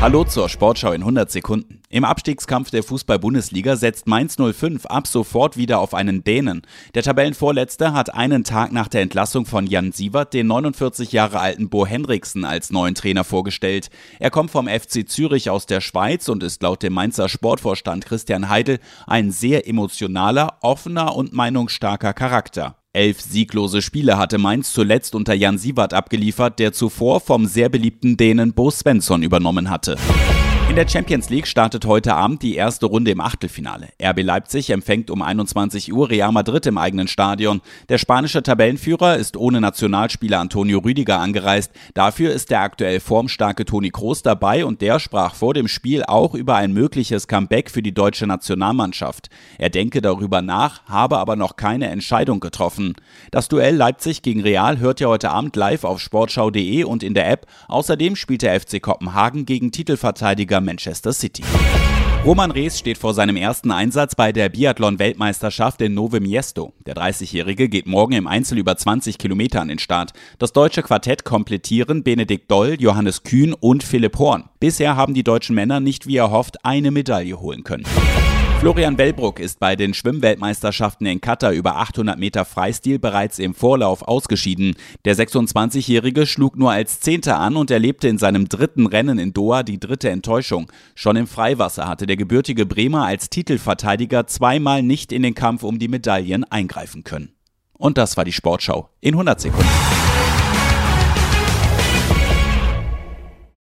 Hallo zur Sportschau in 100 Sekunden. Im Abstiegskampf der Fußball-Bundesliga setzt Mainz 05 ab sofort wieder auf einen Dänen. Der Tabellenvorletzte hat einen Tag nach der Entlassung von Jan Sievert den 49 Jahre alten Bo Henriksen als neuen Trainer vorgestellt. Er kommt vom FC Zürich aus der Schweiz und ist laut dem Mainzer Sportvorstand Christian Heidel ein sehr emotionaler, offener und meinungsstarker Charakter. Elf sieglose Spiele hatte Mainz zuletzt unter Jan Sievert abgeliefert, der zuvor vom sehr beliebten Dänen Bo Svensson übernommen hatte. In der Champions League startet heute Abend die erste Runde im Achtelfinale. RB Leipzig empfängt um 21 Uhr Real Madrid im eigenen Stadion. Der spanische Tabellenführer ist ohne Nationalspieler Antonio Rüdiger angereist. Dafür ist der aktuell formstarke Toni Kroos dabei und der sprach vor dem Spiel auch über ein mögliches Comeback für die deutsche Nationalmannschaft. Er denke darüber nach, habe aber noch keine Entscheidung getroffen. Das Duell Leipzig gegen Real hört ihr heute Abend live auf sportschau.de und in der App. Außerdem spielt der FC Kopenhagen gegen Titelverteidiger Bundesliga Manchester City. Roman Rees steht vor seinem ersten Einsatz bei der Biathlon-Weltmeisterschaft in Nove Miesto. Der 30-Jährige geht morgen im Einzel über 20 Kilometer an den Start. Das deutsche Quartett komplettieren Benedikt Doll, Johannes Kühn und Philipp Horn. Bisher haben die deutschen Männer nicht wie erhofft eine Medaille holen können. Florian Wellbruck ist bei den Schwimmweltmeisterschaften in Katar über 800 Meter Freistil bereits im Vorlauf ausgeschieden. Der 26-Jährige schlug nur als Zehnter an und erlebte in seinem dritten Rennen in Doha die dritte Enttäuschung. Schon im Freiwasser hatte der gebürtige Bremer als Titelverteidiger zweimal nicht in den Kampf um die Medaillen eingreifen können. Und das war die Sportschau in 100 Sekunden.